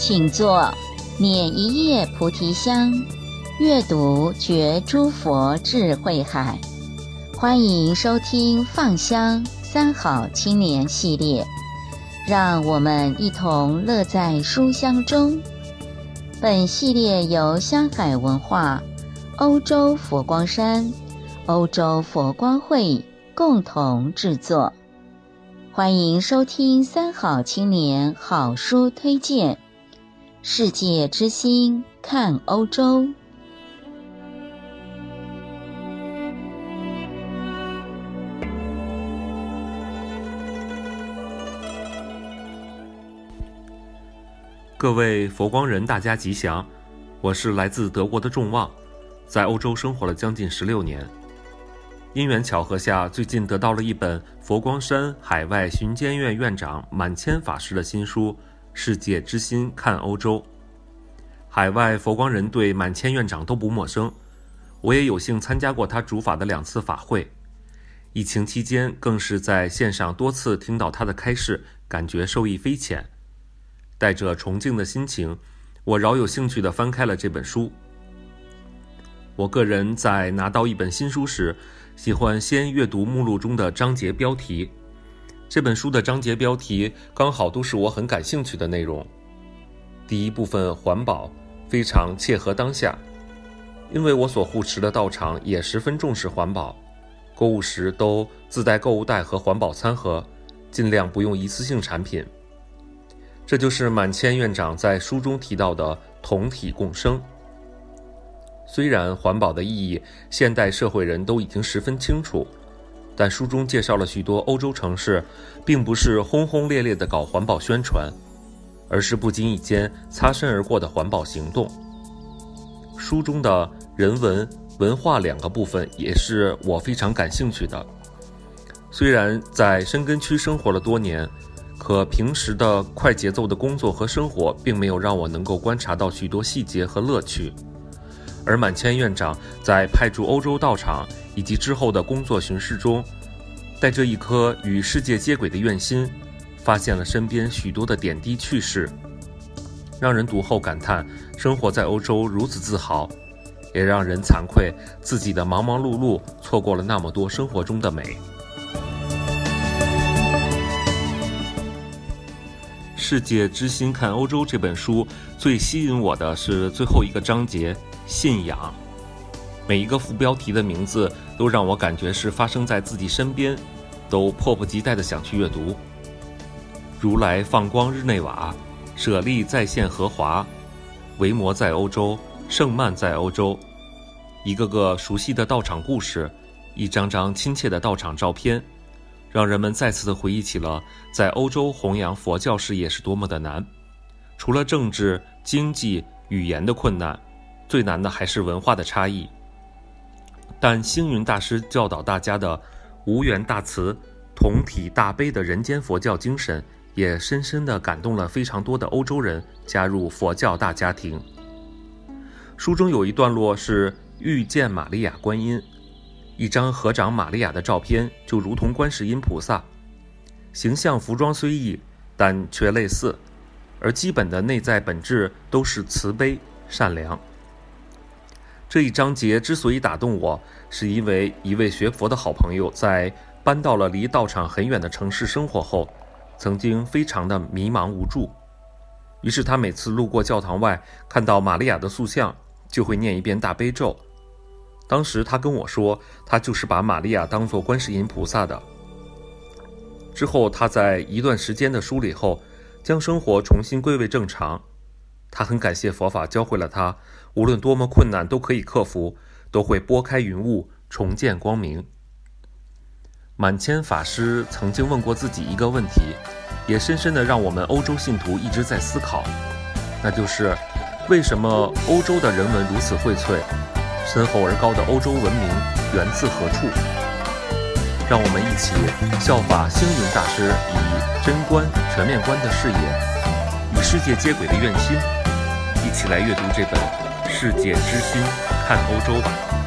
请坐，捻一叶菩提香，阅读觉诸佛智慧海。欢迎收听《放香三好青年》系列，让我们一同乐在书香中。本系列由香海文化、欧洲佛光山、欧洲佛光会共同制作。欢迎收听《三好青年》好书推荐。世界之心看欧洲，各位佛光人，大家吉祥！我是来自德国的众望，在欧洲生活了将近十六年。因缘巧合下，最近得到了一本佛光山海外巡监院院长满谦法师的新书。世界之心看欧洲，海外佛光人对满谦院长都不陌生，我也有幸参加过他主法的两次法会，疫情期间更是在线上多次听到他的开示，感觉受益匪浅。带着崇敬的心情，我饶有兴趣地翻开了这本书。我个人在拿到一本新书时，喜欢先阅读目录中的章节标题。这本书的章节标题刚好都是我很感兴趣的内容。第一部分环保非常切合当下，因为我所护持的道场也十分重视环保，购物时都自带购物袋和环保餐盒，尽量不用一次性产品。这就是满谦院长在书中提到的同体共生。虽然环保的意义，现代社会人都已经十分清楚。但书中介绍了许多欧洲城市，并不是轰轰烈烈地搞环保宣传，而是不经意间擦身而过的环保行动。书中的人文文化两个部分也是我非常感兴趣的。虽然在深根区生活了多年，可平时的快节奏的工作和生活，并没有让我能够观察到许多细节和乐趣。而满谦院长在派驻欧洲道场以及之后的工作巡视中，带着一颗与世界接轨的愿心，发现了身边许多的点滴趣事，让人读后感叹生活在欧洲如此自豪，也让人惭愧自己的忙忙碌碌错过了那么多生活中的美。世界之心看欧洲这本书最吸引我的是最后一个章节。信仰，每一个副标题的名字都让我感觉是发生在自己身边，都迫不及待地想去阅读。如来放光日内瓦，舍利再现荷华，维摩在欧洲，圣曼在欧洲，一个个熟悉的道场故事，一张张亲切的道场照片，让人们再次的回忆起了在欧洲弘扬佛教事业是多么的难，除了政治、经济、语言的困难。最难的还是文化的差异，但星云大师教导大家的无缘大慈、同体大悲的人间佛教精神，也深深地感动了非常多的欧洲人加入佛教大家庭。书中有一段落是遇见玛利亚观音，一张合掌玛利亚的照片就如同观世音菩萨，形象服装虽异，但却类似，而基本的内在本质都是慈悲善良。这一章节之所以打动我，是因为一位学佛的好朋友在搬到了离道场很远的城市生活后，曾经非常的迷茫无助。于是他每次路过教堂外，看到玛利亚的塑像，就会念一遍大悲咒。当时他跟我说，他就是把玛利亚当作观世音菩萨的。之后他在一段时间的梳理后，将生活重新归位正常。他很感谢佛法教会了他，无论多么困难都可以克服，都会拨开云雾，重见光明。满谦法师曾经问过自己一个问题，也深深地让我们欧洲信徒一直在思考，那就是为什么欧洲的人文如此荟萃，深厚而高的欧洲文明源自何处？让我们一起效法星云大师，以真观、全面观的视野，与世界接轨的愿心。一起来阅读这本《世界之心看欧洲》吧。